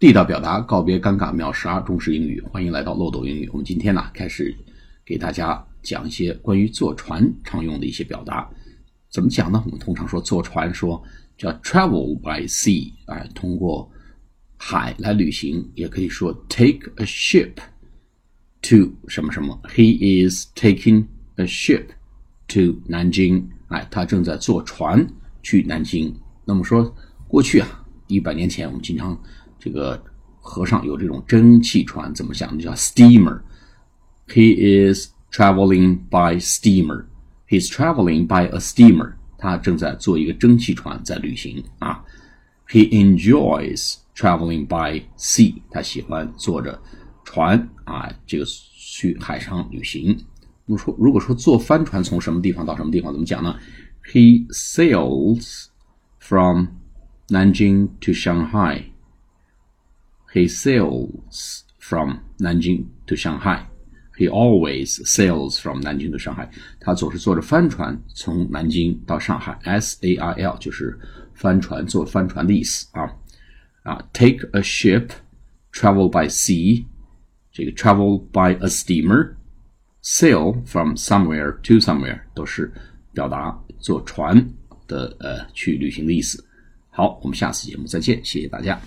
地道表达，告别尴尬，秒杀中式英语。欢迎来到漏斗英语。我们今天呢，开始给大家讲一些关于坐船常用的一些表达。怎么讲呢？我们通常说坐船，说叫 travel by sea，哎，通过海来旅行，也可以说 take a ship to 什么什么。He is taking a ship to 南京哎，他正在坐船去南京。那么说过去啊，一百年前，我们经常。这个河上有这种蒸汽船，怎么讲呢？叫 steamer。He is traveling by steamer. He's traveling by a steamer. 他正在坐一个蒸汽船在旅行啊。He enjoys traveling by sea. 他喜欢坐着船啊，这个去海上旅行。那么说，如果说坐帆船从什么地方到什么地方，怎么讲呢？He sails from Nanjing to Shanghai. He sails from Nanjing to Shanghai. He always sails from Nanjing to Shanghai. 他总是坐着帆船从南京到上海。S A I L 就是帆船，坐帆船的意思啊啊。Take a ship, travel by sea. 这个 travel by a steamer, sail from somewhere to somewhere 都是表达坐船的呃去旅行的意思。好，我们下次节目再见，谢谢大家。